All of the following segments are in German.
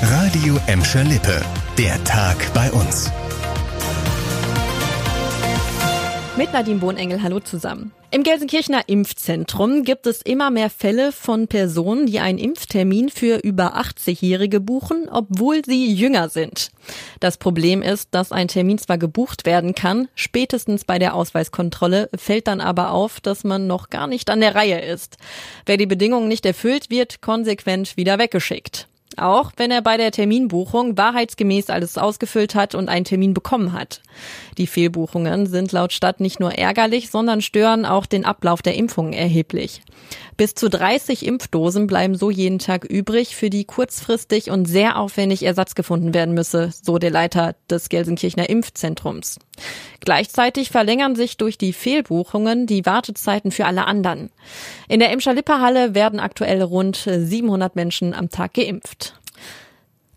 Radio Emscher Lippe. Der Tag bei uns. Mit Nadine Bohnengel, hallo zusammen. Im Gelsenkirchener Impfzentrum gibt es immer mehr Fälle von Personen, die einen Impftermin für über 80-Jährige buchen, obwohl sie jünger sind. Das Problem ist, dass ein Termin zwar gebucht werden kann, spätestens bei der Ausweiskontrolle fällt dann aber auf, dass man noch gar nicht an der Reihe ist. Wer die Bedingungen nicht erfüllt, wird konsequent wieder weggeschickt. Auch wenn er bei der Terminbuchung wahrheitsgemäß alles ausgefüllt hat und einen Termin bekommen hat. Die Fehlbuchungen sind laut Stadt nicht nur ärgerlich, sondern stören auch den Ablauf der Impfungen erheblich. Bis zu 30 Impfdosen bleiben so jeden Tag übrig, für die kurzfristig und sehr aufwendig Ersatz gefunden werden müsse, so der Leiter des Gelsenkirchener Impfzentrums. Gleichzeitig verlängern sich durch die Fehlbuchungen die Wartezeiten für alle anderen. In der Emscher Lipperhalle werden aktuell rund 700 Menschen am Tag geimpft.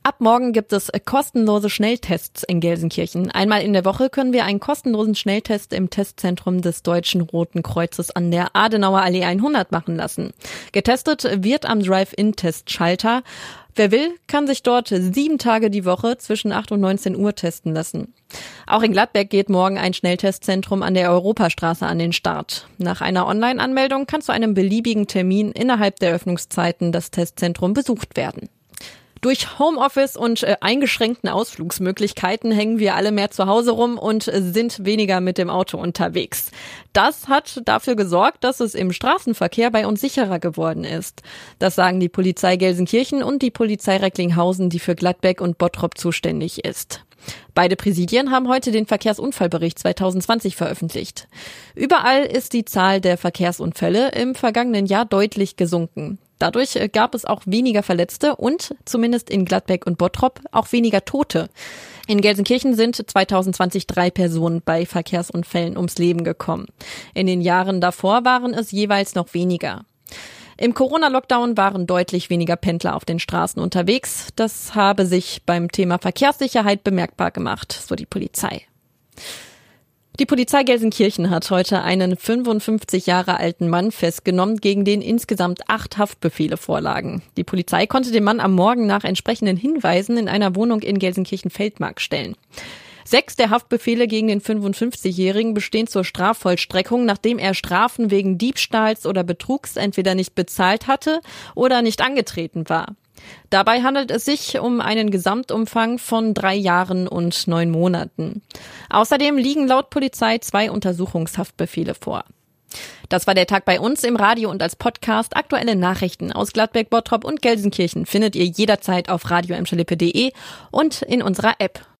Ab morgen gibt es kostenlose Schnelltests in Gelsenkirchen. Einmal in der Woche können wir einen kostenlosen Schnelltest im Testzentrum des Deutschen Roten Kreuzes an der Adenauer Allee 100 machen lassen. Getestet wird am Drive-In-Testschalter. Wer will, kann sich dort sieben Tage die Woche zwischen 8 und 19 Uhr testen lassen. Auch in Gladbeck geht morgen ein Schnelltestzentrum an der Europastraße an den Start. Nach einer Online-Anmeldung kann zu einem beliebigen Termin innerhalb der Öffnungszeiten das Testzentrum besucht werden. Durch Homeoffice und äh, eingeschränkten Ausflugsmöglichkeiten hängen wir alle mehr zu Hause rum und äh, sind weniger mit dem Auto unterwegs. Das hat dafür gesorgt, dass es im Straßenverkehr bei uns sicherer geworden ist. Das sagen die Polizei Gelsenkirchen und die Polizei Recklinghausen, die für Gladbeck und Bottrop zuständig ist. Beide Präsidien haben heute den Verkehrsunfallbericht 2020 veröffentlicht. Überall ist die Zahl der Verkehrsunfälle im vergangenen Jahr deutlich gesunken. Dadurch äh, gab es auch weniger Verletzte und zumindest in Gladbeck und Bottrop auch weniger Tote. In Gelsenkirchen sind 2020 drei Personen bei Verkehrsunfällen ums Leben gekommen. In den Jahren davor waren es jeweils noch weniger. Im Corona-Lockdown waren deutlich weniger Pendler auf den Straßen unterwegs. Das habe sich beim Thema Verkehrssicherheit bemerkbar gemacht, so die Polizei. Die Polizei Gelsenkirchen hat heute einen 55 Jahre alten Mann festgenommen, gegen den insgesamt acht Haftbefehle vorlagen. Die Polizei konnte den Mann am Morgen nach entsprechenden Hinweisen in einer Wohnung in Gelsenkirchen-Feldmark stellen. Sechs der Haftbefehle gegen den 55-Jährigen bestehen zur Strafvollstreckung, nachdem er Strafen wegen Diebstahls oder Betrugs entweder nicht bezahlt hatte oder nicht angetreten war. Dabei handelt es sich um einen Gesamtumfang von drei Jahren und neun Monaten. Außerdem liegen laut Polizei zwei Untersuchungshaftbefehle vor. Das war der Tag bei uns im Radio und als Podcast. Aktuelle Nachrichten aus Gladbeck, Bottrop und Gelsenkirchen findet ihr jederzeit auf radio und in unserer App.